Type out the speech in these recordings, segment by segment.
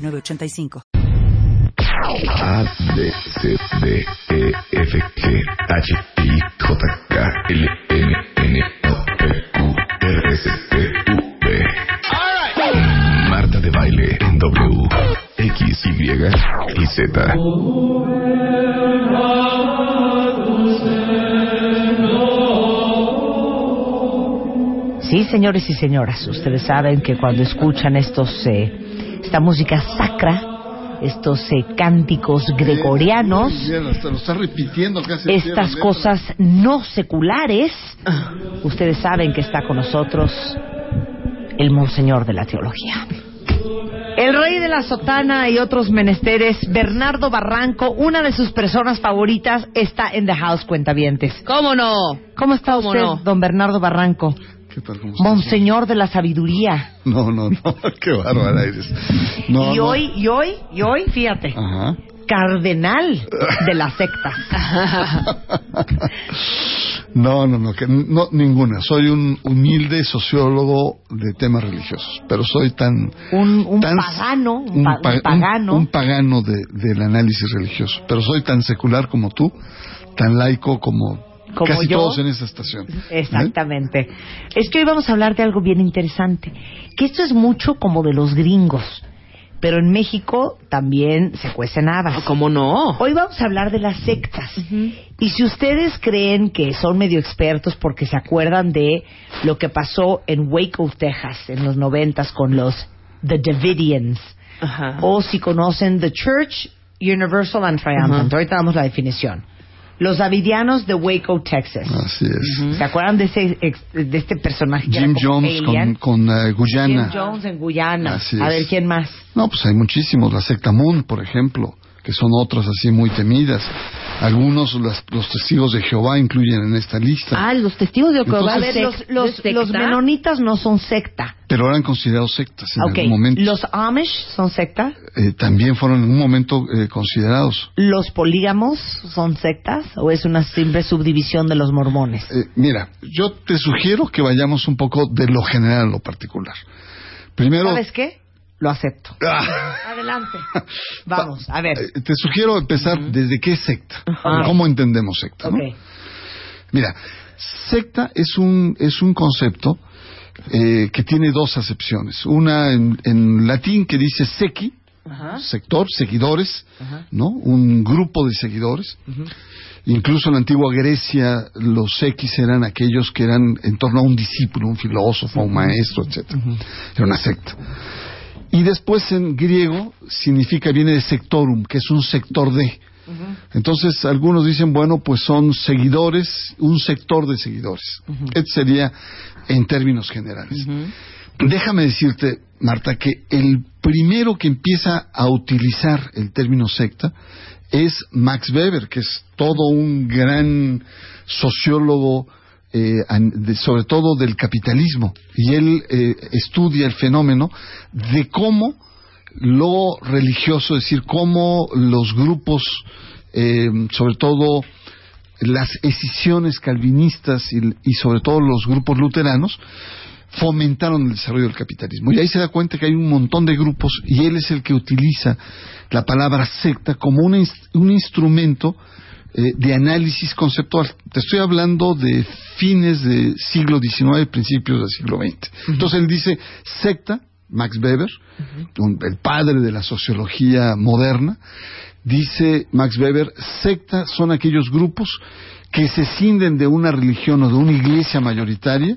906985. A, B, C, D, E, F, G, H, I, J, K, L, M, N, O, P, Q, R, S, T, U, V. Marta de baile en W, X, Y y Z. Sí, señores y señoras, ustedes saben que cuando escuchan estos, eh, esta música sacra, estos eh, cánticos gregorianos, Bien, hasta lo está repitiendo casi. estas cosas no seculares, ustedes saben que está con nosotros el monseñor de la teología. El rey de la sotana y otros menesteres, Bernardo Barranco, una de sus personas favoritas, está en The House Cuentavientes. ¿Cómo no? ¿Cómo está ¿Cómo usted, no? don Bernardo Barranco? ¿Qué tal? ¿Cómo estás? Monseñor de la sabiduría. No, no, no. Qué bárbara eres. No, y no. hoy, y hoy, y hoy, fíjate, Ajá. cardenal de la secta. No, no, no, que no, ninguna. Soy un humilde sociólogo de temas religiosos, pero soy tan... Un, un tan- pagano, un, pa- un pa- pagano. un pagano de- del análisis religioso, pero soy tan secular como tú, tan laico como, Como casi yo. todos en esta estación. ¿Eh? Exactamente. Es que hoy vamos a hablar de algo bien interesante, que esto es mucho como de los gringos, pero en México también se cuecen habas. ¿Cómo no? Hoy vamos a hablar de las sectas. Y si ustedes creen que son medio expertos porque se acuerdan de lo que pasó en Waco, Texas, en los noventas con los The Davidians, o si conocen The Church Universal and Triumphant, Ajá. ahorita damos la definición. Los Davidianos de Waco, Texas. Así es. ¿Se acuerdan de ese de este personaje que Jim como Jones con, con eh, Guyana. Jim Jones en Guyana. Así A es. ver quién más. No, pues hay muchísimos. La secta Moon, por ejemplo, que son otras así muy temidas. Algunos, las- los testigos de Jehová, incluyen en esta lista. Ah, los testigos de Jehová. A ver, de los, los, los menonitas no son secta. Pero eran considerados sectas en Ok. algún momento. Los Amish son secta. Eh, también fueron en un momento eh, considerados. Los polígamos son sectas o es una simple subdivisión de los mormones. Eh, mira, yo te sugiero que vayamos un poco de lo general a lo particular. Primero, ¿Sabes qué? Lo acepto. Ah. Adelante. Vamos, a ver. eh, te sugiero empezar desde qué es secta, cómo entendemos secta. ¿no? Ok. Mira, secta es un, es un concepto eh, que tiene dos acepciones. Una en, en latín que dice sequi, Ajá. sector, seguidores, Ajá. ¿no? Un grupo de seguidores. Incluso en la antigua Grecia los sequis eran aquellos que eran en torno a un discípulo, un filósofo, un maestro, etcétera. Era una secta. Y después en griego significa, viene de sectorum, que es un sector de. Entonces algunos dicen, bueno, pues son seguidores, un sector de seguidores. Este sería en términos generales. Déjame decirte, Marta, que el primero que empieza a utilizar el término secta es Max Weber, que es todo un gran sociólogo, eh, de- sobre todo del capitalismo. Y él eh, estudia el fenómeno de cómo lo religioso, es decir, cómo los grupos, eh, sobre todo las escisiones calvinistas y, y sobre todo los grupos luteranos, fomentaron el desarrollo del capitalismo. Y ahí se da cuenta que hay un montón de grupos y él es el que utiliza la palabra secta como un, un instrumento eh, de análisis conceptual. Te estoy hablando de fines del siglo XIX, principios del siglo XX. Entonces él dice secta, Max Weber, un- el padre de la sociología moderna, dice Max Weber, secta son aquellos grupos que se cinden de una religión o de una iglesia mayoritaria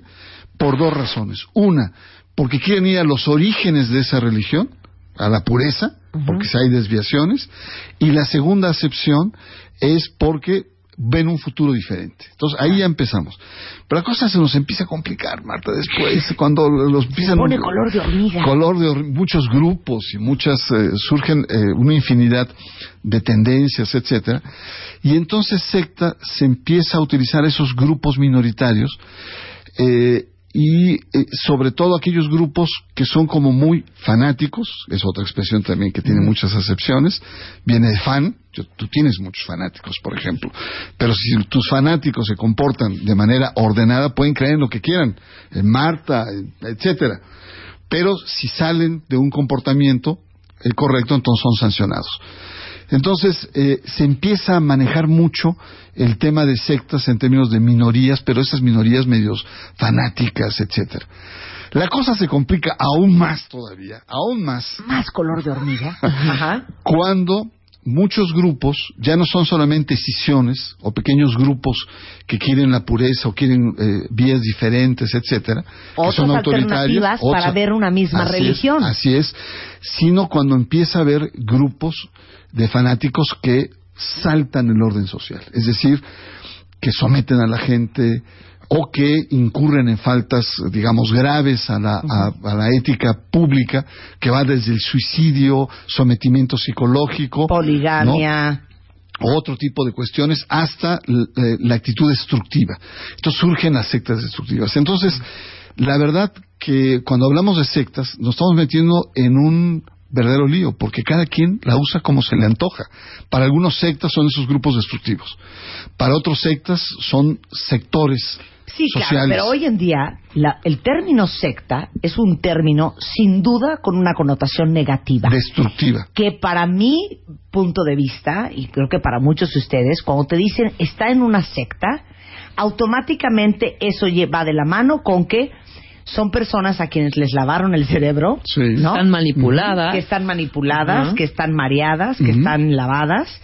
por dos razones. Una, porque quieren ir a los orígenes de esa religión, a la pureza, porque si hay desviaciones. Y la segunda acepción es porque ven un futuro diferente. Entonces ahí ya empezamos. Pero la cosa se nos empieza a complicar, Marta, después, cuando los empiezan... pone color de hormiga. Color de hor- muchos grupos y muchas, eh, surgen eh, una infinidad de tendencias, etcétera. Y entonces secta se empieza a utilizar esos grupos minoritarios eh, y eh, sobre todo aquellos grupos que son como muy fanáticos, es otra expresión también que tiene muchas acepciones, viene de fan, yo- tú tienes muchos fanáticos, por ejemplo, pero si tus fanáticos se comportan de manera ordenada, pueden creer en lo que quieran, en Marta, etcétera, pero si salen de un comportamiento eh, correcto, entonces son sancionados. Entonces, eh, se empieza a manejar mucho el tema de sectas en términos de minorías, pero esas minorías medios fanáticas, etcétera. La cosa se complica aún más todavía, aún más, Más color de hormiga. Ajá. cuando muchos grupos ya no son solamente escisiones o pequeños grupos que quieren la pureza o quieren eh, vías diferentes, etcétera, que son autoritarios, alternativas para ver una misma Así es, religión. así es, sino cuando empieza a haber grupos de fanáticos que saltan el orden social, es decir, que someten a la gente o que incurren en faltas, digamos, graves a la, a- a la ética pública, que va desde el suicidio, sometimiento psicológico, Poligamia. o otro tipo de cuestiones hasta eh, la actitud destructiva. Entonces surgen las sectas destructivas. Entonces, la verdad que cuando hablamos de sectas nos estamos metiendo en un verdadero lío, porque cada quien la usa como se le antoja. Para algunos sectas son esos grupos destructivos. Para otros sectas son sectores Sí, claro, pero hoy en día la- el término secta es un término sin duda con una connotación negativa. destructiva. que para mi punto de vista, y creo que para muchos de ustedes, cuando te dicen está en una secta, automáticamente eso va de la mano con que son personas a quienes les lavaron el cerebro, Sí. ¿no? Están manipuladas. que están manipuladas, que están mareadas, que están lavadas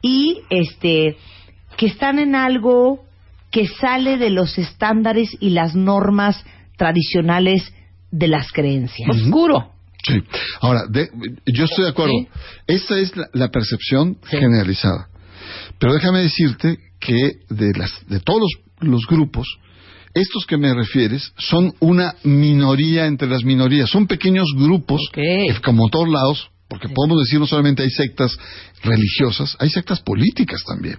y este que están en algo que sale de los estándares y las normas tradicionales de las creencias. Oscuro. Sí. Ahora, de- yo estoy de acuerdo. Sí. Esta es la, la percepción generalizada. Pero déjame decirte que de, las, de todos los, los grupos, estos que me refieres son una minoría entre las minorías. Son pequeños grupos, Ok. que, como todos lados, porque podemos decir no solamente hay sectas religiosas, hay sectas políticas también.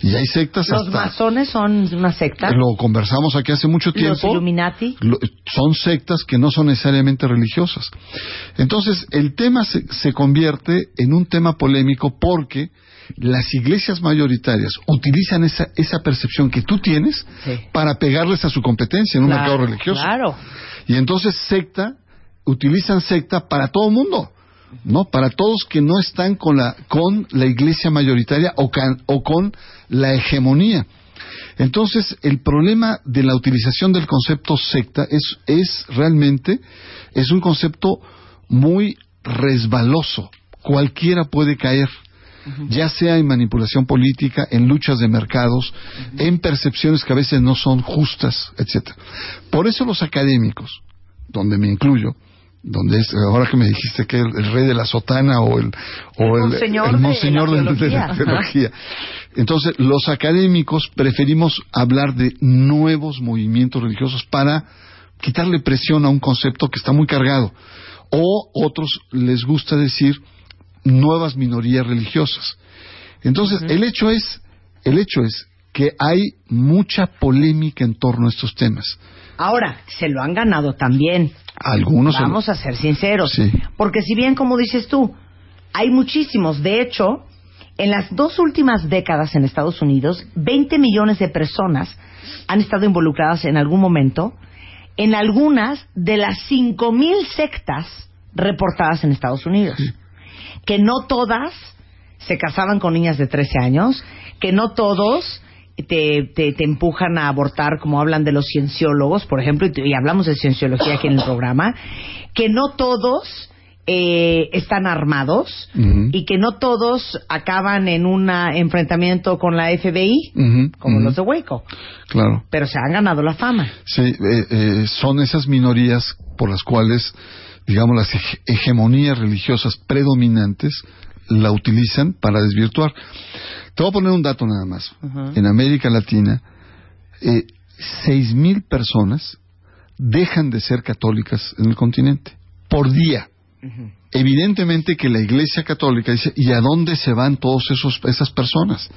Y hay sectas Los hasta... masones son una secta. Lo conversamos aquí hace mucho Los tiempo Illuminati. lo- son sectas que no son necesariamente religiosas. Entonces, el tema se, se convierte en un tema polémico porque las iglesias mayoritarias utilizan esa, esa percepción que tú tienes Sí. para pegarles a su competencia en un Claro, mercado religioso. Claro. Y entonces secta, utilizan secta para todo el mundo, ¿no? Para todos que no están con la, con la iglesia mayoritaria o, can- o con la hegemonía. Entonces, el problema de la utilización del concepto secta es, es realmente, es un concepto muy resbaloso. Cualquiera puede caer ya sea en manipulación política, en luchas de mercados, en percepciones que a veces no son justas, etcétera. Por eso los académicos, donde me incluyo, donde es, ahora que me dijiste que el, el rey de la sotana o el, o El monseñor el de monseñor la de, de la teología. teología. Entonces, los académicos preferimos hablar de nuevos movimientos religiosos para quitarle presión a un concepto que está muy cargado. O otros les gusta decir nuevas minorías religiosas. Entonces, el hecho es, el hecho es que hay mucha polémica en torno a estos temas. Ahora, se lo han ganado también. Algunos lo- Vamos a ser sinceros. Sí. Porque si bien, como dices tú, hay muchísimos. De hecho, en las dos últimas décadas en Estados Unidos, 20 millones de personas han estado involucradas en algún momento en algunas de las 5.000 sectas reportadas en Estados Unidos. Que no todas se casaban con niñas de 13 años, que no todos te, te, te empujan a abortar, como hablan de los cienciólogos, por ejemplo, y, y hablamos de cienciología aquí en el programa, que no todos eh, están armados y que no todos acaban en un enfrentamiento con la FBI, como los de Waco, Claro. pero se han ganado la fama. Sí, eh, eh, son esas minorías por las cuales digamos, las hege- hegemonías religiosas predominantes la utilizan para desvirtuar. Te voy a poner un dato nada más. En América Latina, eh, seis mil personas dejan de ser católicas en el continente por día. Evidentemente que la Iglesia Católica dice, ¿y a dónde se van todas esas personas?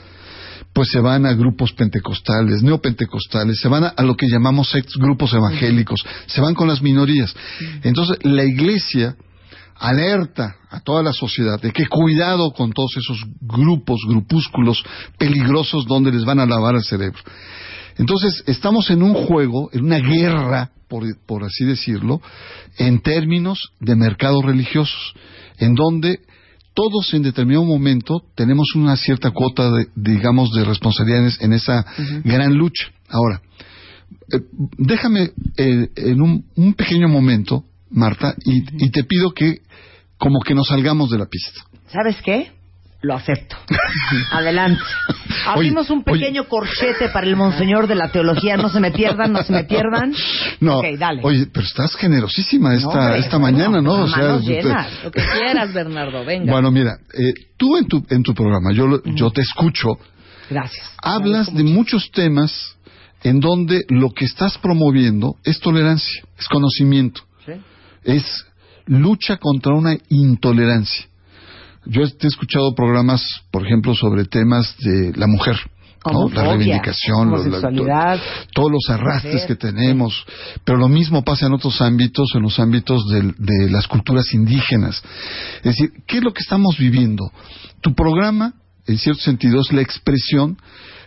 Pues se van a grupos pentecostales, neopentecostales, se van a, a lo que llamamos ex grupos evangélicos, se van con las minorías. Entonces, la Iglesia alerta a toda la sociedad de que cuidado con todos esos grupos, grupúsculos peligrosos donde les van a lavar el cerebro. Entonces, estamos en un juego, en una guerra, por, por así decirlo, en términos de mercados religiosos, en donde todos en determinado momento tenemos una cierta cuota, de, digamos, de responsabilidades en esa gran lucha. Ahora, eh, déjame eh, en un, un pequeño momento, Marta, y, y te pido que como que nos salgamos de la pista. ¿Sabes qué? Lo acepto. Adelante. Abrimos un oye. pequeño corchete para el monseñor de la teología. No se me pierdan, no se me pierdan. No, Ok, dale. oye, pero estás generosísima esta, hombre, esta mañana, ¿no? manos te- llenas. Lo que quieras, Bernardo, venga. Bueno, mira, eh, tú en tu, en tu programa, yo, lo- yo te escucho, Gracias. hablas de muchos temas en donde lo que estás promoviendo es tolerancia, es conocimiento. Es lucha contra una intolerancia. Yo he escuchado programas, por ejemplo, sobre temas de la mujer, ¿no? la reivindicación, lo- la- todos los arrastres que tenemos, pero lo mismo pasa en otros ámbitos, en los ámbitos del- de, las culturas indígenas. Es decir, ¿qué es lo que estamos viviendo? Tu programa, en cierto sentido, es la expresión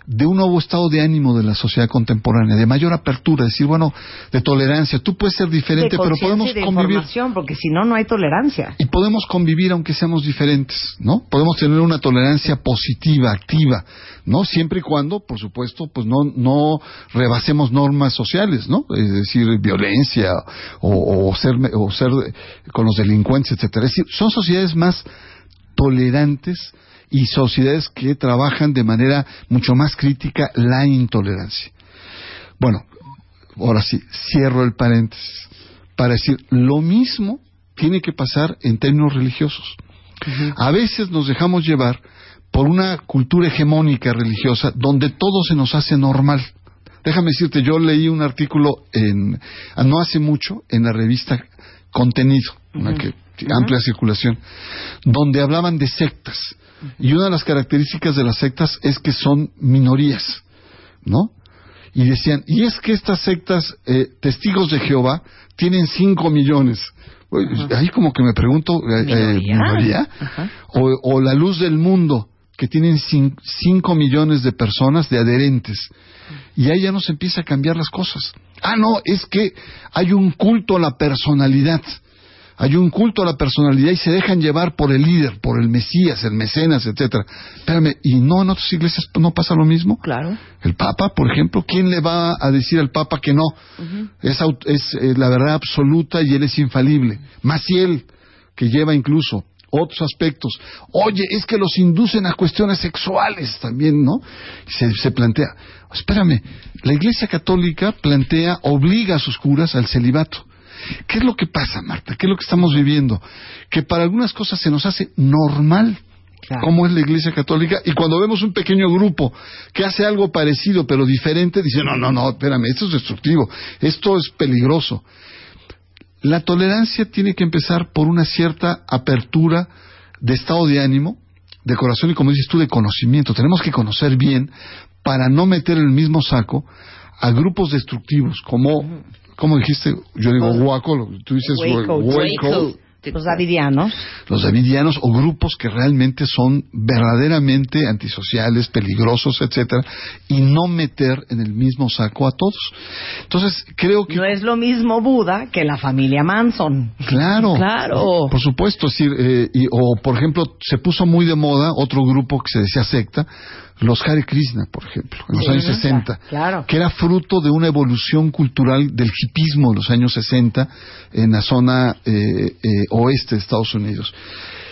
de un nuevo estado de ánimo de la sociedad contemporánea, de mayor apertura, decir, bueno, de tolerancia. Tú puedes ser diferente, de pero podemos y de convivir porque si no, no hay tolerancia. y podemos convivir aunque seamos diferentes, ¿no? Podemos tener una tolerancia positiva, activa, ¿no? Siempre y cuando, por supuesto, pues no, no rebasemos normas sociales, ¿no? Es decir, violencia o, o ser, o ser con los delincuentes, etcétera. Es decir, son sociedades más tolerantes y sociedades que trabajan de manera mucho más crítica la intolerancia. Bueno, ahora sí, cierro el paréntesis para decir, lo mismo tiene que pasar en términos religiosos. A veces nos dejamos llevar por una cultura hegemónica religiosa donde todo se nos hace normal. Déjame decirte, yo leí un artículo en, no hace mucho en la revista Contenido, una que amplia circulación, donde hablaban de sectas. Y una de las características de las sectas es que son minorías, ¿no? Y decían, y es que estas sectas, eh, testigos de Jehová, tienen cinco millones. Oye, Ahí como que me pregunto, eh, eh, ¿Minoría? ¿minoría? O, o la luz del mundo, que tienen cin- cinco millones de personas, de adherentes. Y ahí ya nos empieza a cambiar las cosas. Ah, no, es que hay un culto a la personalidad. Hay un culto a la personalidad y se dejan llevar por el líder, por el Mesías, el mecenas, etcétera. Espérame, ¿y no en otras iglesias no pasa lo mismo? Claro. El Papa, por ejemplo, ¿quién le va a decir al Papa que no? Es, aut- es, eh, la verdad absoluta y él es infalible. Maciel, que lleva incluso otros aspectos. Oye, es que los inducen a cuestiones sexuales también, ¿no? Se, se plantea, espérame, la Iglesia Católica plantea, obliga a sus curas al celibato. ¿Qué es lo que pasa, Marta? ¿Qué es lo que estamos viviendo? Que para algunas cosas se nos hace normal Claro. cómo es la Iglesia Católica y cuando vemos un pequeño grupo que hace algo parecido pero diferente, dice, no, no, no, espérame, esto es destructivo, esto es peligroso. La tolerancia tiene que empezar por una cierta apertura de estado de ánimo, de corazón y como dices tú, de conocimiento. Tenemos que conocer bien para no meter en el mismo saco a grupos destructivos como, como dijiste, yo digo guaco, tú dices Waco, Los davidianos. los davidianos o grupos que realmente son verdaderamente antisociales, peligrosos, etcétera, y no meter en el mismo saco a todos. Entonces, creo que No es lo mismo Buda que la familia Manson. claro, Claro. por supuesto, es decir, eh, y- o por ejemplo, se puso muy de moda otro grupo que se decía secta, los Hare Krishna, por ejemplo, en los Sí, años claro, 60, claro. que era fruto de una evolución cultural del hipismo de los años 60 en la zona eh, eh, oeste de Estados Unidos.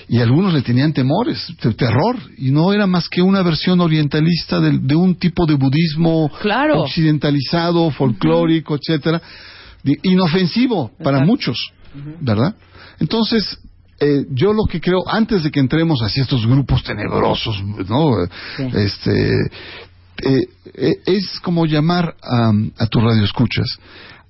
Y algunos le tenían temores, te- terror, y no era más que una versión orientalista del- de, un tipo de budismo Claro. occidentalizado, folclórico, etcétera, de- inofensivo para muchos. ¿verdad? Entonces, eh, yo lo que creo, antes de que entremos hacia estos grupos tenebrosos, ¿no? Sí. Este, eh, eh, es como llamar a, a tus radioescuchas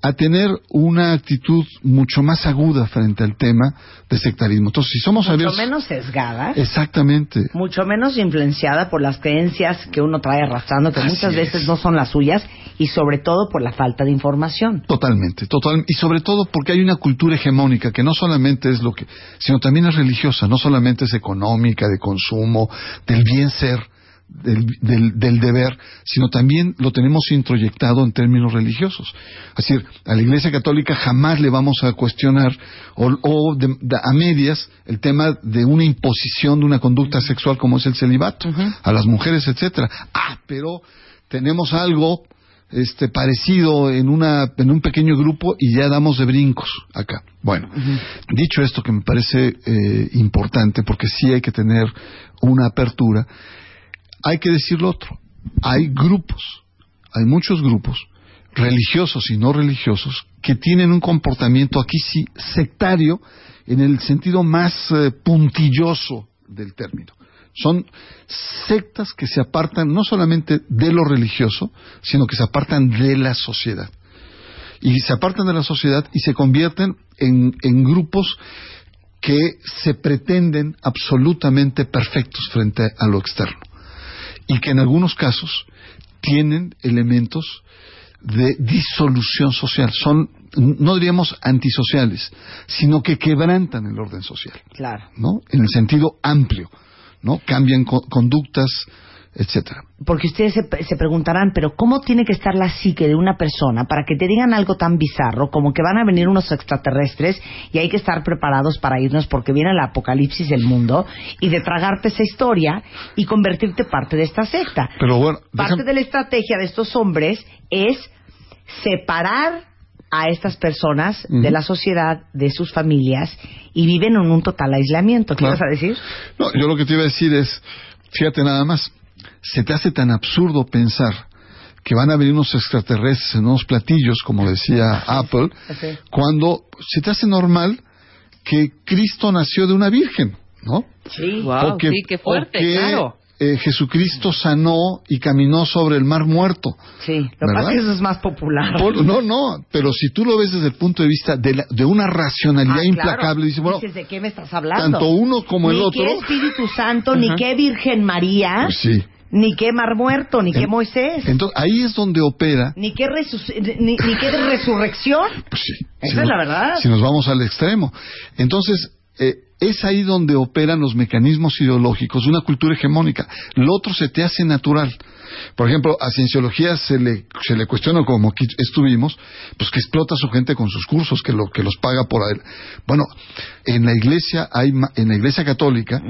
a tener una actitud mucho más aguda frente al tema de sectarismo. Entonces, si somos Mucho abiertos... menos sesgada, Exactamente. mucho menos influenciada por las creencias que uno trae arrastrando, que Así muchas veces es. no son las suyas, y sobre todo por la falta de información. Totalmente, total, y sobre todo porque hay una cultura hegemónica que no solamente es lo que, sino también es religiosa, no solamente es económica, de consumo, del bien ser, del, del, del deber, sino también lo tenemos introyectado en términos religiosos. Es decir, a la Iglesia Católica jamás le vamos a cuestionar o, o de- de- a medias el tema de una imposición de una conducta sexual como es el celibato a las mujeres, etcétera. Ah, pero tenemos algo este parecido en una en un pequeño grupo y ya damos de brincos acá. Bueno, dicho esto que me parece eh, importante porque sí hay que tener una apertura, hay que decir lo otro. Hay grupos, hay muchos grupos religiosos y no religiosos que tienen un comportamiento aquí sí sectario en el sentido más eh, puntilloso del término. Son sectas que se apartan no solamente de lo religioso, sino que se apartan de la sociedad. Y se apartan de la sociedad y se convierten en, en grupos que se pretenden absolutamente perfectos frente a lo externo. Y que en algunos casos tienen elementos de disolución social. Son, no diríamos antisociales, sino que quebrantan el orden social. Claro. ¿no? En el sentido amplio, ¿no? Cambian co- conductas, etcétera. Porque ustedes se, se preguntarán, pero ¿cómo tiene que estar la psique de una persona para que te digan algo tan bizarro como que van a venir unos extraterrestres y hay que estar preparados para irnos porque viene el apocalipsis del mundo y de tragarte esa historia y convertirte parte de esta secta? Pero bueno, Parte de la estrategia de estos hombres es separar a estas personas de la sociedad, de sus familias, y viven en un total aislamiento. ¿Qué Claro. vas a decir? No, yo lo que te iba a decir es, fíjate nada más, se te hace tan absurdo pensar que van a venir unos extraterrestres en unos platillos, como decía Apple, cuando se te hace normal que Cristo nació de una virgen, ¿no? Sí. Wow, O que- sí, qué fuerte, o que, claro. Eh, Jesucristo sanó y caminó sobre el mar muerto. Sí, lo que pasa es que eso es más popular. Por- no, no, pero si tú lo ves desde el punto de vista de, la- de una racionalidad Ah, implacable, claro. dices, bueno, ¿de qué me estás hablando? tanto uno como el ni otro, qué Espíritu Santo, ni qué Virgen María, pues sí. ni qué Mar Muerto, ni qué Moisés, Entonces ahí es donde opera, ni qué, ni, ni qué resurrección. pues sí. Esa si es nos- la verdad. Si nos vamos al extremo. Entonces, eh, es ahí donde operan los mecanismos ideológicos de una cultura hegemónica. Lo otro se te hace natural. Por ejemplo, a Cienciología se le, se le cuestiona, como aquí estuvimos, pues que explota a su gente con sus cursos, que, lo, que los paga por él. Bueno, en la iglesia, hay, en la iglesia católica,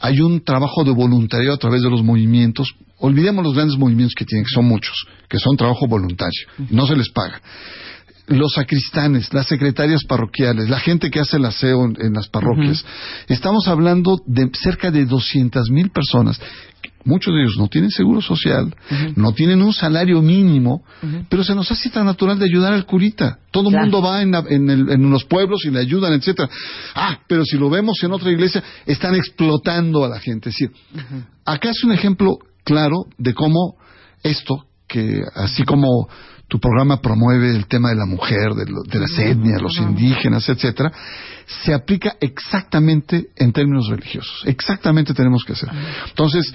hay un trabajo de voluntariado a través de los movimientos. Olvidemos los grandes movimientos que tienen, que son muchos, que son trabajo voluntario. No se les paga los sacristanes, las secretarias parroquiales, la gente que hace el aseo en, en las parroquias. Estamos hablando de cerca de 200 mil personas. Muchos de ellos no tienen seguro social, no tienen un salario mínimo, pero se nos hace tan natural de ayudar al curita. Todo el Claro. mundo va en, la- en el- en los pueblos y le ayudan, etcétera. Ah, pero si lo vemos en otra iglesia, están explotando a la gente. Es decir, acá es un ejemplo claro de cómo esto, que así como tu programa promueve el tema de la mujer, de, lo- de las etnias, los indígenas, etcétera, se aplica exactamente en términos religiosos. Exactamente tenemos que hacer. Entonces,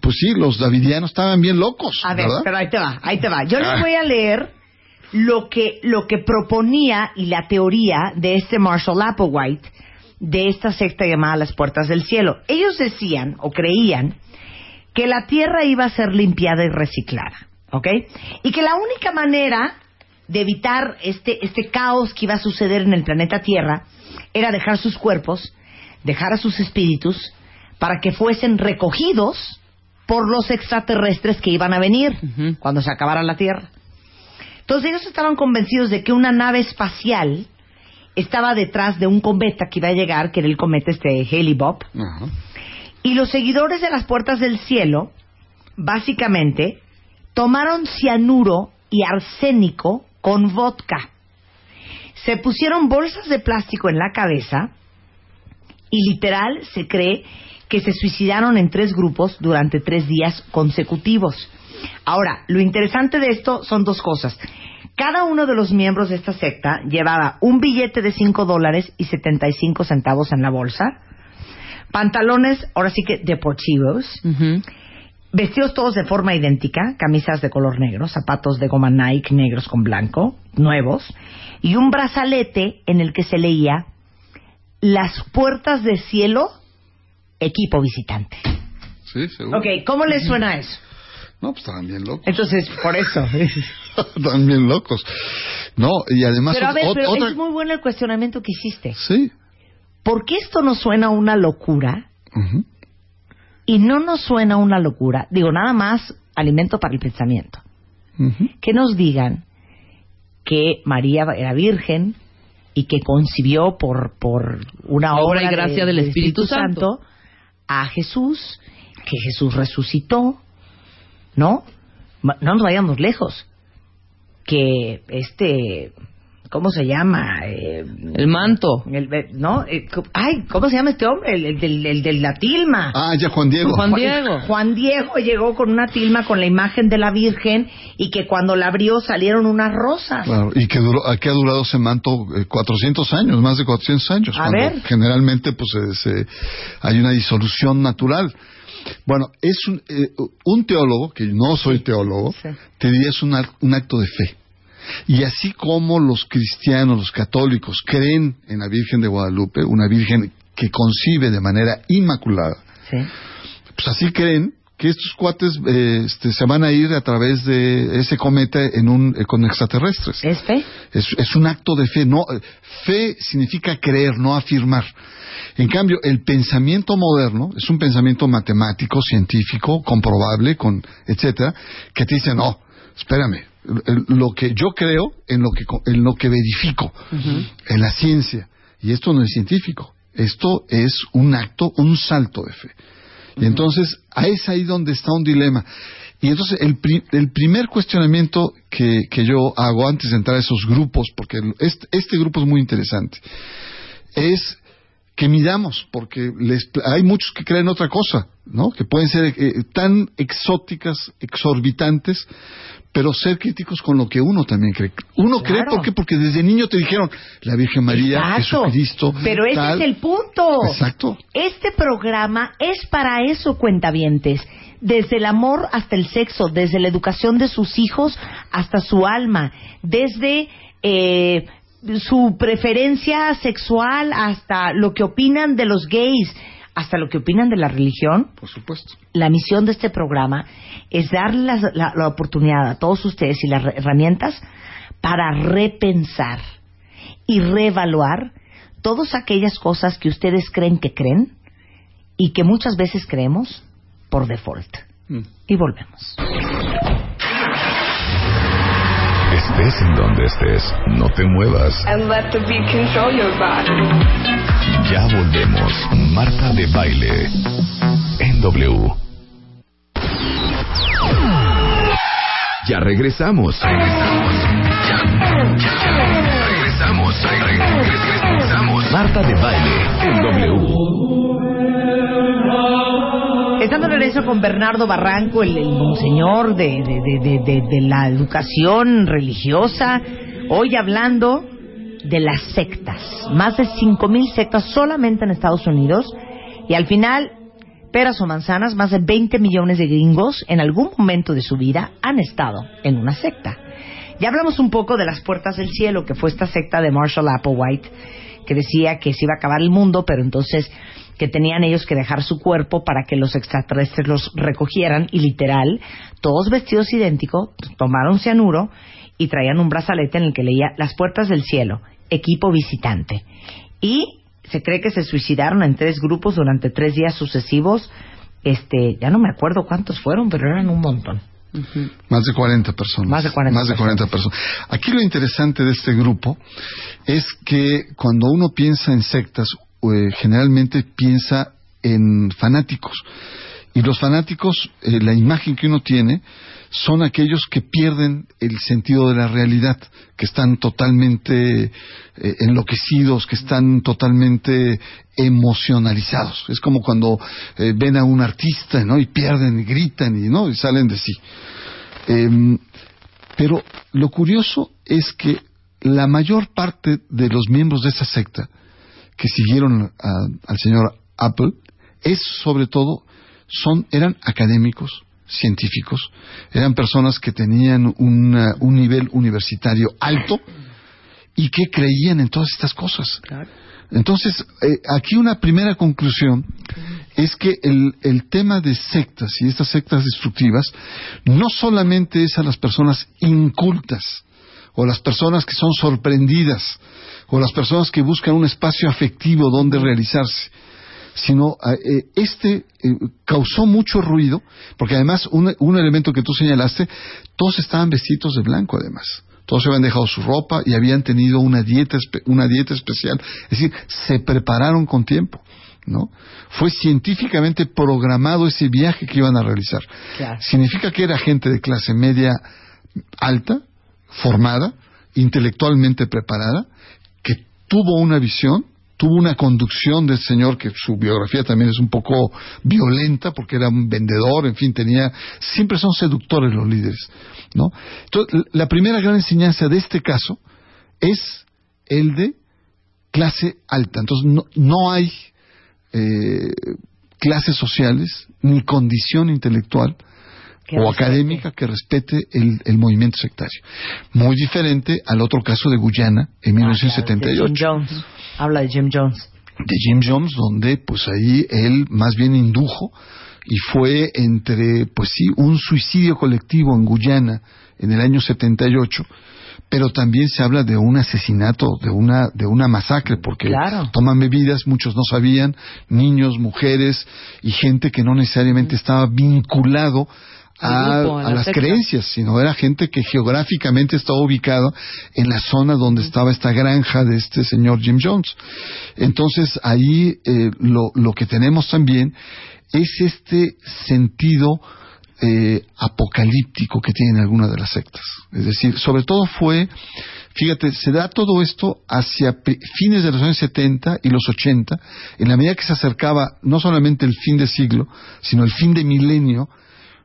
pues sí, los davidianos estaban bien locos, A ver, ¿verdad? pero ahí te va, ahí te va. Yo les Ah. voy a leer lo que, lo que proponía y la teoría de este Marshall Applewhite de esta secta llamada Las Puertas del Cielo. Ellos decían o creían que la tierra iba a ser limpiada y reciclada, ¿ok? Y que la única manera de evitar este, este caos que iba a suceder en el planeta Tierra era dejar sus cuerpos, dejar a sus espíritus, para que fuesen recogidos por los extraterrestres que iban a venir cuando se acabara la Tierra. Entonces ellos estaban convencidos de que una nave espacial estaba detrás de un cometa que iba a llegar, que era el cometa este Haley Bob, y los seguidores de las puertas del cielo, básicamente, tomaron cianuro y arsénico con vodka. Se pusieron bolsas de plástico en la cabeza y literal se cree que se suicidaron en tres grupos durante tres días consecutivos. Ahora, lo interesante de esto son dos cosas. Cada uno de los miembros de esta secta llevaba un billete de 5 dólares y 75 centavos en la bolsa, pantalones, ahora sí que deportivos, vestidos todos de forma idéntica, camisas de color negro, zapatos de goma Nike negros con blanco, nuevos, y un brazalete en el que se leía Las puertas del cielo, equipo visitante. Sí, seguro. Ok, ¿cómo les suena eso? No, pues estaban bien locos. Entonces, por eso. estaban bien locos. No, y además... Pero a ver, ot- pero otra- es muy bueno el cuestionamiento que hiciste. Sí. ¿Por qué esto nos suena una locura Ujú. Y no nos suena una locura? Digo, nada más alimento para el pensamiento. Que nos digan que María era virgen y que concibió por, por una Obra obra, y gracia de- del Espíritu Santo. a Jesús, que Jesús resucitó, ¿no? No nos vayamos lejos. Que este, ¿cómo se llama? Eh, El manto. el- eh, ¿No? Eh, ay, ¿cómo se llama este hombre? El, el del, el de la tilma. Ah, ya Juan Diego. Juan Diego. Juan Diego llegó con una tilma con la imagen de la Virgen y que cuando la abrió salieron unas rosas. Claro, y que, duró, que ha durado ese manto eh, 400 años, más de 400 años. A ver. Generalmente, pues, eh, se- hay una disolución natural. Bueno, es un, eh, un teólogo, que no soy teólogo, Sí. te diría es un, ac- un acto de fe. Y así como los cristianos, los católicos, creen en la Virgen de Guadalupe, una Virgen que concibe de manera inmaculada, Sí. pues así creen que estos cuates eh, este, se van a ir a través de ese cometa en un, eh, con extraterrestres. ¿Es fe? Es, es un acto de fe. No, fe significa creer, no afirmar. En cambio, el pensamiento moderno es un pensamiento matemático, científico, comprobable, con etcétera, que te dice no, espérame, lo que yo creo en lo que en lo que verifico, en la ciencia. Y esto no es científico. Esto es un acto, un salto de fe. Y entonces, ahí es ahí donde está un dilema. Y entonces, el, pri- el primer cuestionamiento que, que yo hago antes de entrar a esos grupos, porque este, este grupo es muy interesante, es que midamos, porque les- hay muchos que creen otra cosa, ¿no? Que pueden ser eh, tan exóticas, exorbitantes, pero ser críticos con lo que uno también cree. Uno cree Claro. ¿por qué? porque desde niño te dijeron la Virgen María, Exacto. Jesucristo, Pero ese es el punto. Exacto. Este programa es para eso, cuentavientes. Desde el amor hasta el sexo, desde la educación de sus hijos hasta su alma, desde eh, su preferencia sexual hasta lo que opinan de los gays, hasta lo que opinan de la religión. Por supuesto. La misión de este programa es darle la, la- la oportunidad a todos ustedes y las herramientas para repensar y reevaluar todas aquellas cosas que ustedes creen que creen y que muchas veces creemos por default. Mm. Y volvemos. Estés en donde estés, no te muevas. and let the beat control your body. Ya volvemos. Marta de baile. En W. Ya regresamos. Regresamos. Regresamos. Regresamos. Marta de baile. En W. Estamos de regreso con Bernardo Barranco, el, el monseñor de- de- de- de la educación religiosa, hoy hablando de las sectas. Más de 5.000 sectas solamente en Estados Unidos y al final, peras o manzanas, más de 20 millones de gringos en algún momento de su vida han estado en una secta. Ya hablamos un poco de las puertas del cielo, que fue esta secta de Marshall Applewhite, que decía que se iba a acabar el mundo, pero entonces que tenían ellos que dejar su cuerpo para que los extraterrestres los recogieran y literal, todos vestidos idénticos, tomaron cianuro y traían un brazalete en el que leía las puertas del cielo, equipo visitante. Y se cree que se suicidaron en tres grupos durante tres días sucesivos. Este, ya no me acuerdo cuántos fueron, pero eran un montón. Más de 40 personas. Más de 40 Más de 40 personas. Aquí lo interesante de este grupo es que cuando uno piensa en sectas, eh, generalmente piensa en fanáticos. Y los fanáticos, eh, la imagen que uno tiene, son aquellos que pierden el sentido de la realidad, que están totalmente eh, enloquecidos, que están totalmente emocionalizados. Es como cuando eh, ven a un artista, ¿no? Y pierden, y gritan, y no, y salen de sí. Em, pero lo curioso es que la mayor parte de los miembros de esa secta que siguieron a- al señor Apple es sobre todo son eran académicos científicos eran personas que tenían una- un nivel universitario alto y que creían en todas estas cosas. Entonces eh, aquí una primera conclusión es que el, el tema de sectas y estas sectas destructivas no solamente es a las personas incultas o las personas que son sorprendidas o las personas que buscan un espacio afectivo donde realizarse sino eh, este eh, causó mucho ruido porque además un, un elemento que tú señalaste todos estaban vestidos de blanco además todos habían dejado su ropa y habían tenido una dieta una dieta especial es decir se prepararon con tiempo ¿no? Fue científicamente programado ese viaje que iban a realizar. Claro. Significa que era gente de clase media alta, formada, intelectualmente preparada, que tuvo una visión, tuvo una conducción del señor, que su biografía también es un poco violenta, porque era un vendedor, en fin, tenía, siempre son seductores los líderes, ¿no? Entonces, la primera gran enseñanza de este caso es el de clase alta. Entonces, no, no hay eh, clases sociales ni condición intelectual o académica que respete el, el movimiento sectario. Muy diferente al otro caso de Guyana en Ah, 1978 claro, de Jim Jones. Habla de Jim Jones. de Jim Jones, donde pues ahí él más bien indujo y fue entre, pues sí, un suicidio colectivo en Guyana en el año 78, pero también se habla de un asesinato, de una, de una masacre, porque Claro. toman bebidas, muchos no sabían, niños, mujeres y gente que no necesariamente estaba vinculado a, Al grupo, a a la las secta. creencias, sino era gente que geográficamente estaba ubicada en la zona donde estaba esta granja de este señor Jim Jones. Entonces ahí eh, lo, lo que tenemos también es este sentido eh, apocalíptico que tienen algunas de las sectas. Es decir, sobre todo fue, fíjate, se da todo esto hacia fines de los años 70 y los 80, en la medida que se acercaba no solamente el fin de siglo, sino el fin de milenio,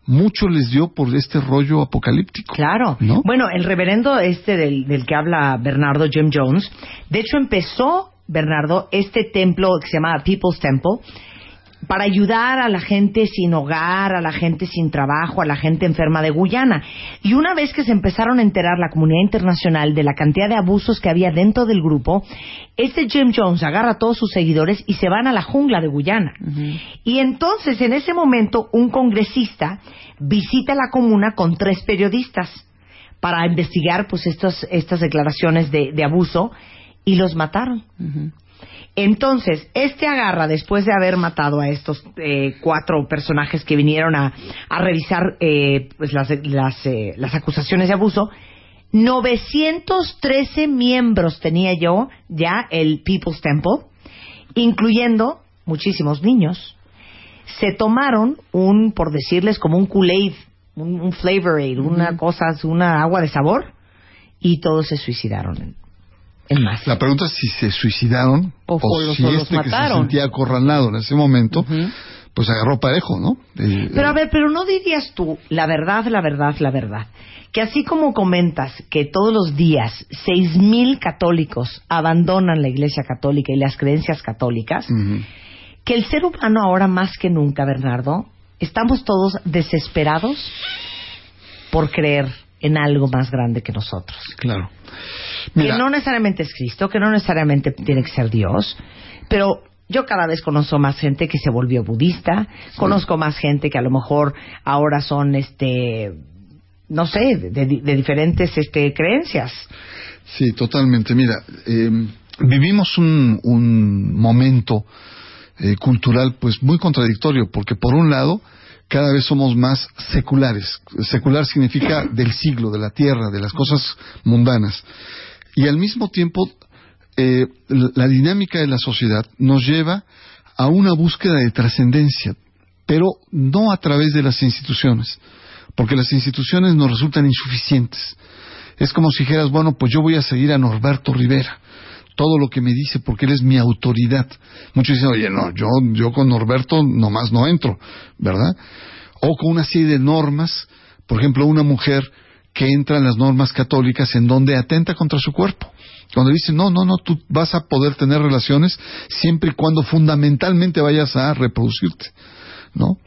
mucho les dio por este rollo apocalíptico. Claro. ¿No? Bueno, el reverendo este del, del que habla Bernardo Jim Jones, de hecho empezó, Bernardo, este templo que se llama People's Temple, para ayudar a la gente sin hogar, a la gente sin trabajo, a la gente enferma de Guyana. Y una vez que se empezaron a enterar la comunidad internacional de la cantidad de abusos que había dentro del grupo, este Jim Jones agarra a todos sus seguidores y se van a la jungla de Guyana. Y entonces, en ese momento, un congresista visita la comuna con tres periodistas para investigar pues estos, estas declaraciones de, de abuso y los mataron. Entonces, este agarra, después de haber matado a estos eh, cuatro personajes que vinieron a, a revisar eh, pues las, las, eh, las acusaciones de abuso, 913 miembros tenía yo ya el People's Temple, incluyendo muchísimos niños. Se tomaron un, por decirles, como un Kool-Aid, un, un flavor aid, una cosa, una agua de sabor, y todos se suicidaron en. La pregunta es si se suicidaron O si o este que se sentía acorralado en ese momento, pues agarró parejo, ¿no? Eh, Pero a ver, pero no dirías tú, la verdad, la verdad, la verdad, que así como comentas que todos los días seis mil católicos abandonan la Iglesia Católica y las creencias católicas, que el ser humano ahora más que nunca, Bernardo, estamos todos desesperados por creer en algo más grande que nosotros. Claro. Mira, que no necesariamente es Cristo, que no necesariamente tiene que ser Dios, pero yo cada vez conozco más gente que se volvió budista, conozco más gente que a lo mejor ahora son, este, no sé, de, de diferentes este, creencias. Sí, totalmente. Mira, eh, vivimos un, un momento eh, cultural pues muy contradictorio, porque por un lado cada vez somos más seculares. Secular significa del siglo, de la tierra, de las cosas mundanas. Y al mismo tiempo eh, la dinámica de la sociedad nos lleva a una búsqueda de trascendencia. pero no a través de las instituciones, porque las instituciones nos resultan insuficientes. Es como si dijeras, bueno, pues yo voy a seguir a Norberto Rivera, todo lo que me dice, porque él es mi autoridad. Muchos dicen, oye, no, yo, yo con Norberto nomás no entro, ¿verdad? O con una serie de normas, por ejemplo, una mujer que entra en las normas católicas en donde atenta contra su cuerpo. Cuando dice, no, no, no, tú vas a poder tener relaciones siempre y cuando fundamentalmente vayas a reproducirte, ¿no?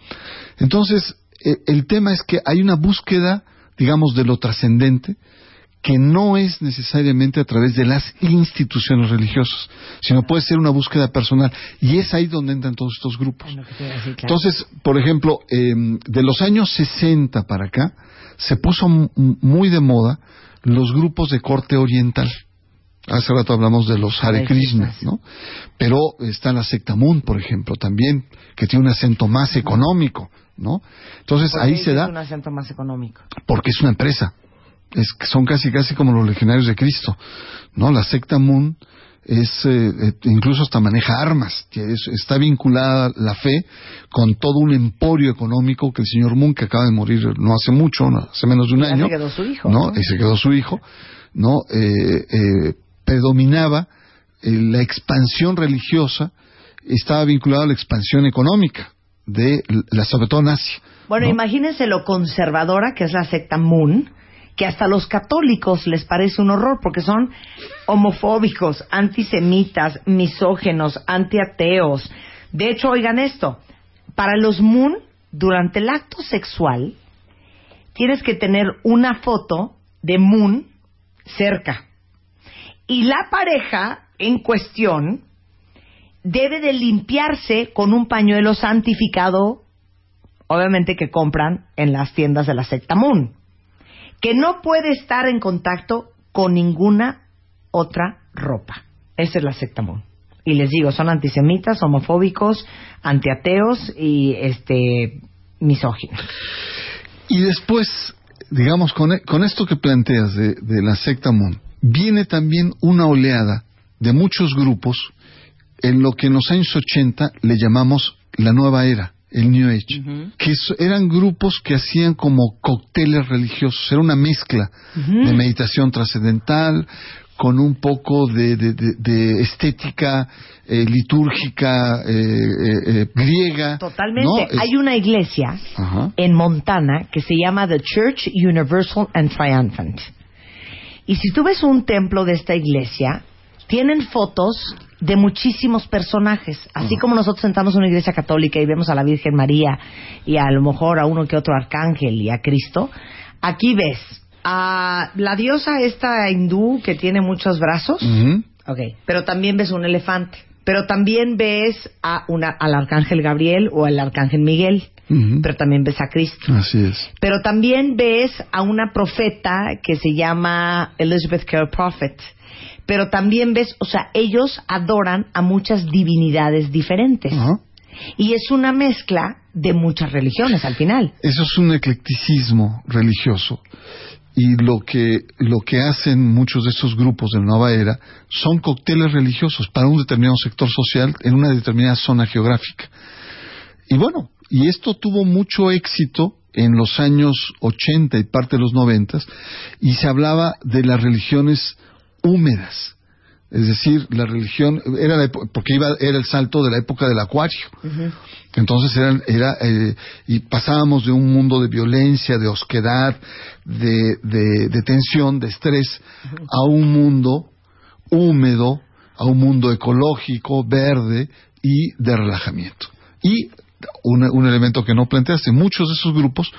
Entonces, eh, el tema es que hay una búsqueda, digamos, de lo trascendente, que no es necesariamente a través de las instituciones religiosas, sino puede ser una búsqueda personal. Y es ahí donde entran todos estos grupos. Entonces, por ejemplo, eh, de los años 60 para acá, se puso muy de moda los grupos de corte oriental. Hace rato hablamos de los Hare Krishna. ¿no? Pero está la secta Moon, por ejemplo, también, que tiene un acento más económico, ¿no? Entonces ¿Por qué ahí se da un acento más económico. porque es una empresa. Es, son casi casi como los legionarios de Cristo, ¿no? La secta Moon es eh, eh, incluso hasta maneja armas, que es- está vinculada la fe con todo un emporio económico que el señor Moon que acaba de morir no hace mucho, no, hace menos de un Ya año, se quedó su hijo, ¿no? ¿no? Y se quedó su hijo, ¿no? Eh, eh, predominaba eh, la expansión religiosa, estaba vinculada a la expansión económica de la sobre todo en Asia. Bueno, ¿no? imagínense lo conservadora que es la secta Moon, que hasta los católicos les parece un horror porque son homofóbicos, antisemitas, misógenos, antiateos. De hecho, oigan esto, para los Moon, durante el acto sexual, tienes que tener una foto de Moon cerca. Y la pareja en cuestión debe de limpiarse con un pañuelo santificado obviamente que compran en las tiendas de la secta Moon, que no puede estar en contacto con ninguna otra ropa. Esa es la secta Moon. Y les digo, son antisemitas, homofóbicos, antiateos y este misóginos. Y después, digamos, con, e- con esto que planteas de, de la secta Moon, viene también una oleada de muchos grupos en lo que en los años 80 le llamamos la nueva era, el New Age, que eran grupos que hacían como cócteles religiosos, era una mezcla de meditación trascendental con un poco de, de- de- de estética eh, litúrgica eh, eh, griega. Totalmente. ¿no? Es- Hay una iglesia en Montana que se llama The Church Universal and Triumphant. Y si tú ves un templo de esta iglesia, tienen fotos de muchísimos personajes. Así como nosotros sentamos en una iglesia católica y vemos a la Virgen María y a lo mejor a uno que otro arcángel y a Cristo, aquí ves a la diosa esta hindú que tiene muchos brazos. Ujú. Ok, pero también ves un elefante. Pero también ves a una, al arcángel Gabriel o al arcángel Miguel. Pero también ves a Cristo. Así es. Pero también ves a una profeta que se llama Elizabeth Carey Prophet. Pero también ves, o sea, ellos adoran a muchas divinidades diferentes. Y es una mezcla de muchas religiones al final. Eso es un eclecticismo religioso. Y lo que, lo que hacen muchos de estos grupos de nueva era son cócteles religiosos para un determinado sector social en una determinada zona geográfica. Y bueno, y esto tuvo mucho éxito en los años 80 y parte de los 90 y se hablaba de las religiones húmedas. Es decir, la religión era la porque iba era el salto de la época del acuario. Entonces eran, era eh, y pasábamos de un mundo de violencia, de osquedad, de, de, de tensión, de estrés, a un mundo húmedo, a un mundo ecológico, verde y de relajamiento. Y un, un elemento que no planteaste, muchos de esos grupos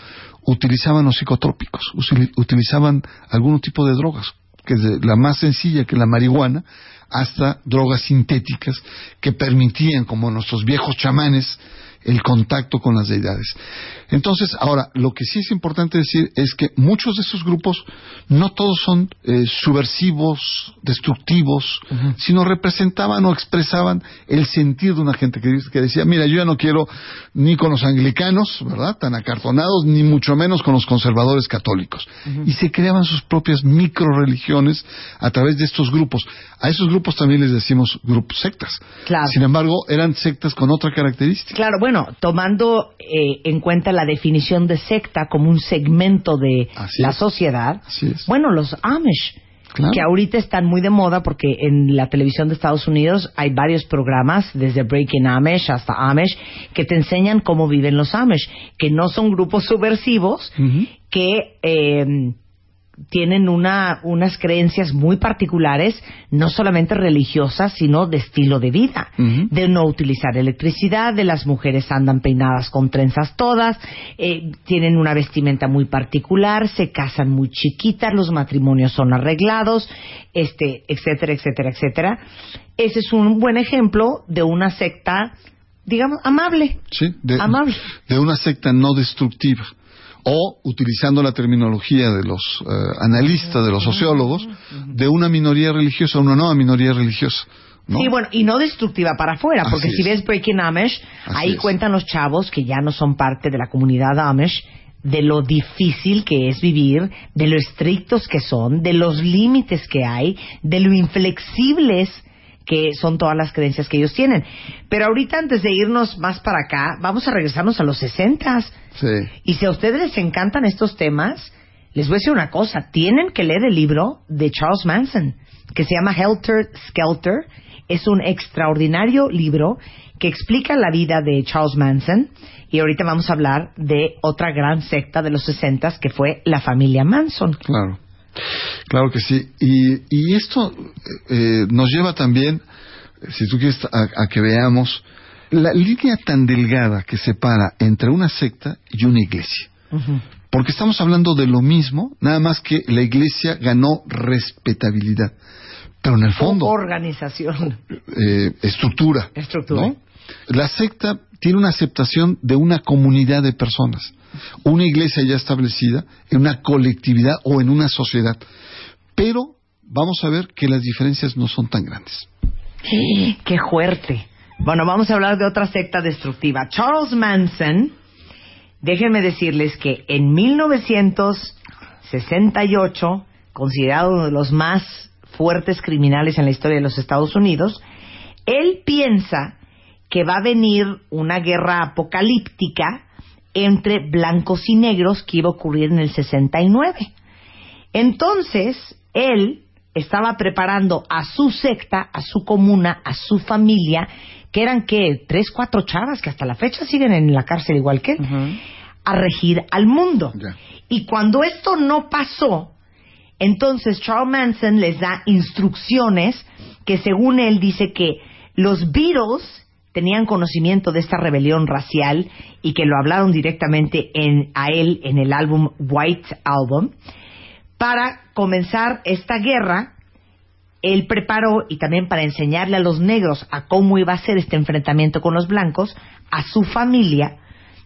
utilizaban los psicotrópicos, utilizaban algún tipo de drogas, que desde la más sencilla que la marihuana hasta drogas sintéticas que permitían, como nuestros viejos chamanes, el contacto con las deidades. Entonces, ahora, lo que sí es importante decir es que muchos de esos grupos no todos son eh, subversivos, destructivos, sino representaban o expresaban el sentir de una gente que, decía, mira, yo ya no quiero ni con los anglicanos, ¿verdad?, tan acartonados, ni mucho menos con los conservadores católicos. Y se creaban sus propias microreligiones a través de estos grupos. A esos grupos también les decimos grupos sectas. Claro. Sin embargo, eran sectas con otra característica. Claro, bueno, tomando eh, en cuenta la definición de secta como un segmento de Así la es. sociedad, Así es. bueno, los Amish, Claro. que ahorita están muy de moda porque en la televisión de Estados Unidos hay varios programas, desde Breaking Amish hasta Amish, que te enseñan cómo viven los Amish, que no son grupos subversivos, que eh, tienen una, unas creencias muy particulares, no solamente religiosas, sino de estilo de vida, de no utilizar electricidad, de las mujeres andan peinadas con trenzas todas, eh, tienen una vestimenta muy particular, se casan muy chiquitas, los matrimonios son arreglados, este, etcétera, etcétera, etcétera. Ese es un buen ejemplo de una secta, digamos, amable. Sí, de, Amable. de una secta no destructiva. O, utilizando la terminología de los eh, analistas, de los sociólogos, de una minoría religiosa, una nueva minoría religiosa. ¿no? Sí, bueno, y no destructiva para afuera, Así porque si es. ves Breaking Amish, Así ahí es. cuentan los chavos que ya no son parte de la comunidad Amish, de lo difícil que es vivir, de lo estrictos que son, de los límites que hay, de lo inflexibles que son todas las creencias que ellos tienen. Pero ahorita, antes de irnos más para acá, vamos a regresarnos a los sesentas. Sí. Y si a ustedes les encantan estos temas, les voy a decir una cosa, tienen que leer el libro de Charles Manson, que se llama Helter Skelter. Es un extraordinario libro que explica la vida de Charles Manson. Y ahorita vamos a hablar de otra gran secta de los sesentas que fue la familia Manson. Claro, claro que sí. Y, y esto eh, nos lleva también, si tú quieres, a, a que veamos la línea tan delgada que separa entre una secta y una iglesia. Porque estamos hablando de lo mismo, nada más que la iglesia ganó respetabilidad. Pero en el fondo, Organización. eh, estructura. Estructura. ¿no? La secta tiene una aceptación de una comunidad de personas, una iglesia ya establecida, en una colectividad o en una sociedad. Pero vamos a ver que las diferencias no son tan grandes. ¡Qué fuerte! Bueno, vamos a hablar de otra secta destructiva. Charles Manson, déjenme decirles que en 1968, considerado uno de los más fuertes criminales en la historia de los Estados Unidos, él piensa que va a venir una guerra apocalíptica entre blancos y negros que iba a ocurrir en el 69. Entonces, él estaba preparando a su secta, a su comuna, a su familia, que eran, ¿qué? Tres, cuatro chavas que hasta la fecha siguen en la cárcel igual que él, a regir al mundo. Y cuando esto no pasó, entonces Charles Manson les da instrucciones que según él dice que los Beatles tenían conocimiento de esta rebelión racial y que lo hablaron directamente en, a él en el álbum White Album para comenzar esta guerra. Él preparó y también para enseñarle a los negros a cómo iba a ser este enfrentamiento con los blancos, a su familia.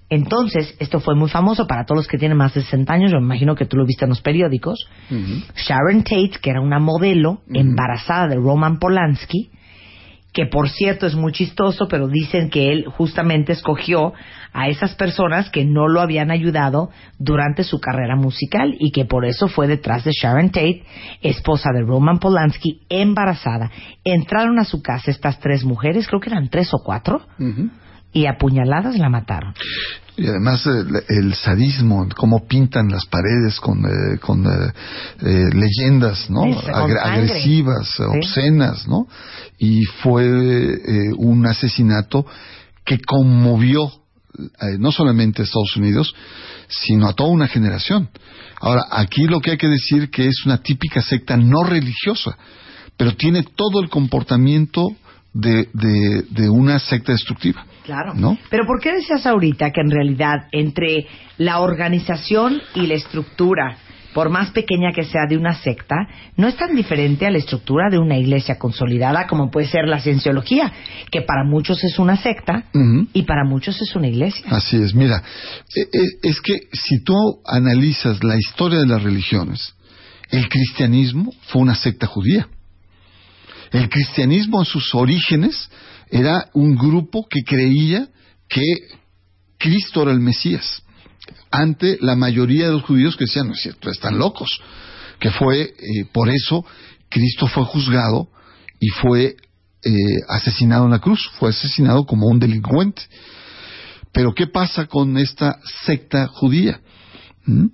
Entonces, esto fue muy famoso para todos los que tienen más de 60 años, yo me imagino que tú lo viste en los periódicos. Sharon Tate, que era una modelo embarazada de Roman Polanski, que por cierto es muy chistoso, pero dicen que él justamente escogió a esas personas que no lo habían ayudado durante su carrera musical y que por eso fue detrás de Sharon Tate, esposa de Roman Polanski, embarazada. Entraron a su casa estas tres mujeres, creo que eran tres o cuatro, y apuñaladas la mataron. Y además el, el sadismo, cómo pintan las paredes con, eh, con eh, eh, leyendas, ¿no? Agre- agresivas, Sí. obscenas, ¿no? Y fue eh, un asesinato que conmovió eh, no solamente a Estados Unidos, sino a toda una generación. Ahora, aquí lo que hay que decir que es una típica secta no religiosa, pero tiene todo el comportamiento de, de, de una secta destructiva. Claro. ¿No? Pero ¿por qué decías ahorita que en realidad entre la organización y la estructura, por más pequeña que sea de una secta, no es tan diferente a la estructura de una iglesia consolidada como puede ser la cienciología, que para muchos es una secta y para muchos es una iglesia? Así es, mira, e- e- es que si tú analizas la historia de las religiones, el cristianismo fue una secta judía. El cristianismo en sus orígenes era un grupo que creía que Cristo era el Mesías, ante la mayoría de los judíos que decían, no es cierto, están locos, que fue, eh, por eso Cristo fue juzgado y fue eh, asesinado en la cruz, fue asesinado como un delincuente. pero ¿qué pasa con esta secta judía? ¿Mm?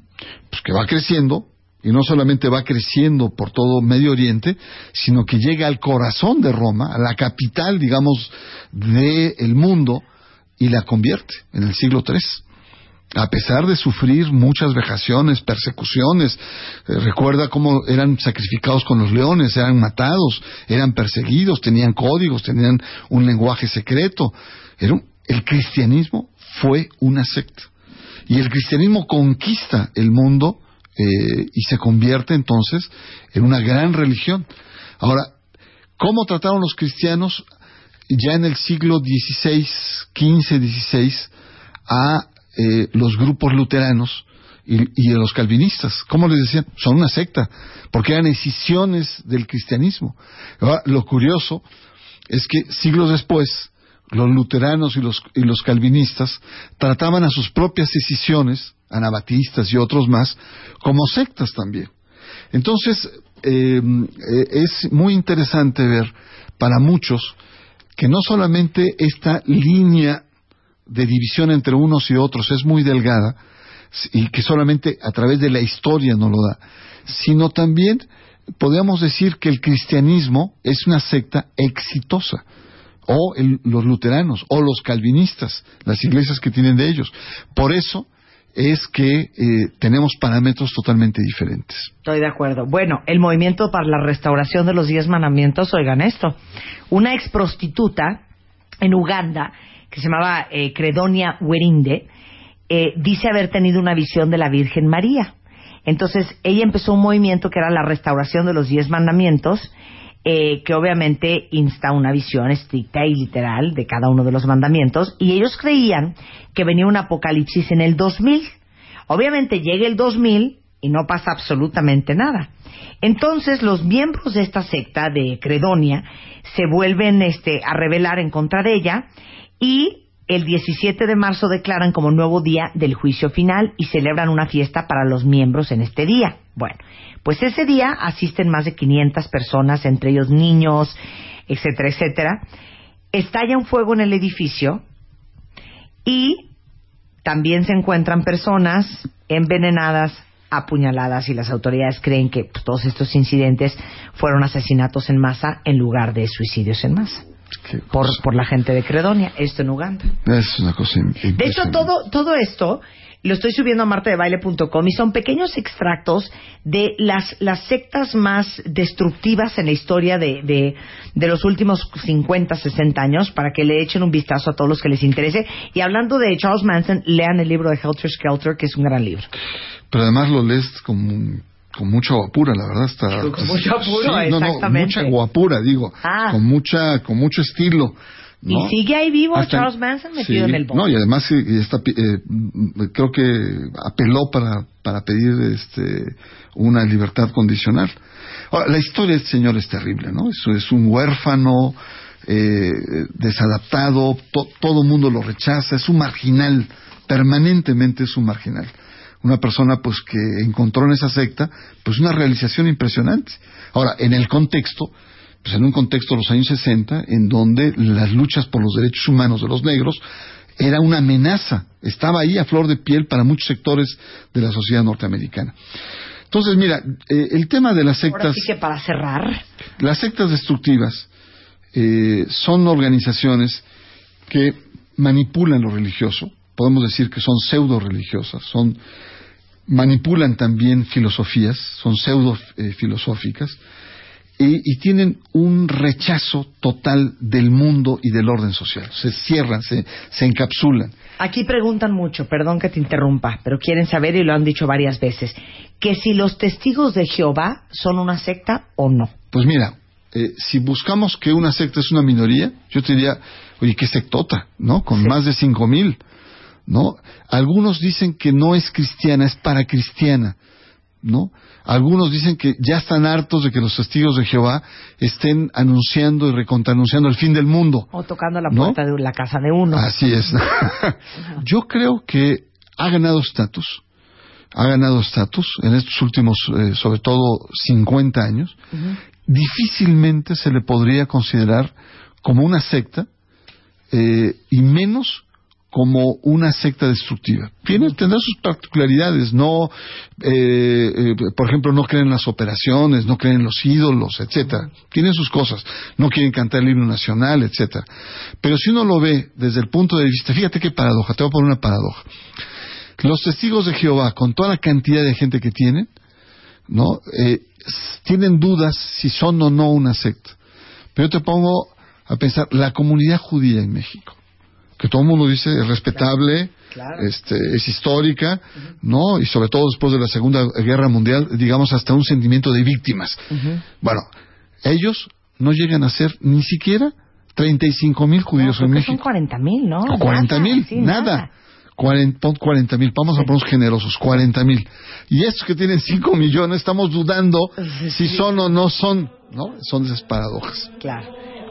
Pues que va creciendo, y no solamente va creciendo por todo Medio Oriente, sino que llega al corazón de Roma, a la capital, digamos, del mundo, y la convierte en el siglo III. A pesar de sufrir muchas vejaciones, persecuciones, eh, recuerda cómo eran sacrificados con los leones, eran matados, eran perseguidos, tenían códigos, tenían un lenguaje secreto. El cristianismo fue una secta. Y el cristianismo conquista el mundo eh, y se convierte entonces en una gran religión. Ahora, ¿cómo trataron los cristianos ya en el siglo XVI, XV, XVI a eh, los grupos luteranos y, y a los calvinistas? ¿Cómo les decían? Son una secta, porque eran escisiones del cristianismo. Ahora, lo curioso es que siglos después, los luteranos y los, y los calvinistas trataban a sus propias escisiones, anabatistas y otros más, como sectas también. Entonces, eh, eh, es muy interesante ver para muchos que no solamente esta línea de división entre unos y otros es muy delgada y que solamente a través de la historia no lo da, sino también podríamos decir que el cristianismo es una secta exitosa o el- los luteranos o los calvinistas, las iglesias que tienen de ellos. Por eso es que eh, tenemos parámetros totalmente diferentes. Estoy de acuerdo. Bueno, el movimiento para la restauración de los diez mandamientos, oigan esto. Una ex prostituta en Uganda, que se llamaba eh, Credonia Werinde, eh, dice haber tenido una visión de la Virgen María. Entonces, ella empezó un movimiento que era la restauración de los diez mandamientos, eh, que obviamente insta una visión estricta y literal de cada uno de los mandamientos, y ellos creían que venía un apocalipsis en el 2000. Obviamente llega el 2000 y no pasa absolutamente nada. Entonces los miembros de esta secta de Credonia se vuelven este, a rebelar en contra de ella y el 17 de marzo declaran como nuevo día del juicio final y celebran una fiesta para los miembros en este día. Bueno, pues ese día asisten más de 500 personas, entre ellos niños, etcétera, etcétera. Estalla un fuego en el edificio y también se encuentran personas envenenadas, apuñaladas y las autoridades creen que pues, todos estos incidentes fueron asesinatos en masa en lugar de suicidios en masa por, por la gente de Credonia, esto en Uganda. Es una cosa De hecho, todo, todo esto lo estoy subiendo a martadebaile.com y son pequeños extractos de las, las sectas más destructivas en la historia de, de, de los últimos 50, 60 años para que le echen un vistazo a todos los que les interese. Y hablando de Charles Manson, lean el libro de Helter Skelter, que es un gran libro. Pero además lo lees con, con mucha guapura, la verdad. Está, Con mucho apuro, Sí, no, mucha guapura, digo. Ah. Con, mucha, con mucho estilo. ¿No? Y sigue ahí vivo Hasta- Charles Manson metido sí, en el bote. No, y además y está, pi- eh, creo que apeló para, para pedir este, una libertad condicional. Ahora, la historia de este señor es terrible, ¿no? Es, es un huérfano, eh, desadaptado, to- todo el mundo lo rechaza, es un marginal, permanentemente es un marginal. Una persona pues que encontró en esa secta pues una realización impresionante. Ahora, en el contexto, pues en un contexto de los años 60, en donde las luchas por los derechos humanos de los negros era una amenaza, estaba ahí a flor de piel para muchos sectores de la sociedad norteamericana. Entonces, mira, eh, el tema de las Ahora sectas, sí que para cerrar, las sectas destructivas eh, son organizaciones que manipulan lo religioso, podemos decir que son pseudo religiosas, son manipulan también filosofías, son pseudo eh, filosóficas y, y tienen un rechazo total del mundo y del orden social. Se cierran, se, se encapsulan. Aquí preguntan mucho, perdón que te interrumpa, pero quieren saber y lo han dicho varias veces, que si los testigos de Jehová son una secta o no. Pues mira, eh, si buscamos que una secta es una minoría, yo te diría, oye, qué sectota, ¿no? Con Sí. más de cinco mil, ¿no? Algunos dicen que no es cristiana, es para cristiana, ¿no? Algunos dicen que ya están hartos de que los testigos de Jehová estén anunciando y recontranunciando el fin del mundo. O tocando la ¿No? puerta de la casa de uno. Así es. Yo creo que ha ganado estatus, ha ganado estatus en estos últimos, eh, sobre todo, 50 años. Difícilmente se le podría considerar como una secta eh, y menos como una secta destructiva. Tiene, tendrá sus particularidades, no, eh, eh, por ejemplo, no creen en las operaciones, no creen en los ídolos, etcétera. Tienen sus cosas, no quieren cantar el himno nacional, etcétera. Pero si uno lo ve desde el punto de vista, fíjate qué paradoja, te voy a poner una paradoja. Los testigos de Jehová, con toda la cantidad de gente que tienen, ¿no? Eh, tienen dudas si son o no una secta. Pero yo te pongo a pensar, la comunidad judía en México, que todo el mundo dice es respetable, Claro. este, es histórica, ¿no? Y sobre todo después de la Segunda Guerra Mundial, digamos hasta un sentimiento de víctimas. Bueno, ellos no llegan a ser ni siquiera 35 mil judíos No, en que son México. 40 mil, ¿no? O 40 mil, sí, nada. 40 mil, vamos a ponernos generosos, 40 mil. Y estos que tienen 5 millones, estamos dudando si son o no son, ¿no? Son esas paradojas. Claro.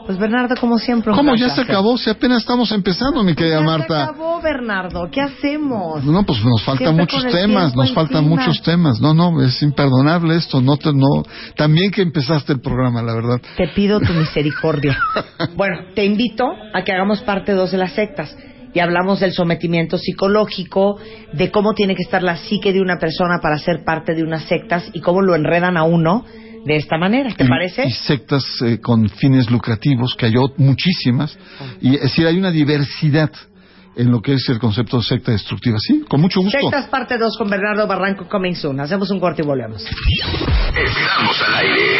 Pues Bernardo, como siempre. ¿Cómo ya se acabó? Si apenas estamos empezando, mi querida Ya Marta. se acabó, Bernardo. ¿Qué hacemos? No, pues nos faltan Siempre muchos temas, nos faltan encima. muchos temas. No, no, es imperdonable esto. No, te, no. También que empezaste el programa, la verdad. Te pido tu misericordia. bueno, te invito a que hagamos parte dos de las sectas. Y hablamos del sometimiento psicológico, de cómo tiene que estar la psique de una persona para ser parte de unas sectas y cómo lo enredan a uno de esta manera. ¿Te Y- parece? Y sectas eh, con fines lucrativos, que hay muchísimas. Y es decir, hay una diversidad en lo que es el concepto de secta destructiva. Sí, con mucho gusto. Sectas parte 2 con Bernardo Barranco coming soon. Hacemos un corte y volvemos. Estamos al aire.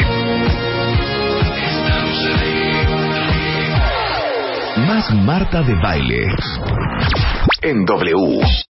Estamos al aire. Más Marta de baile. En W.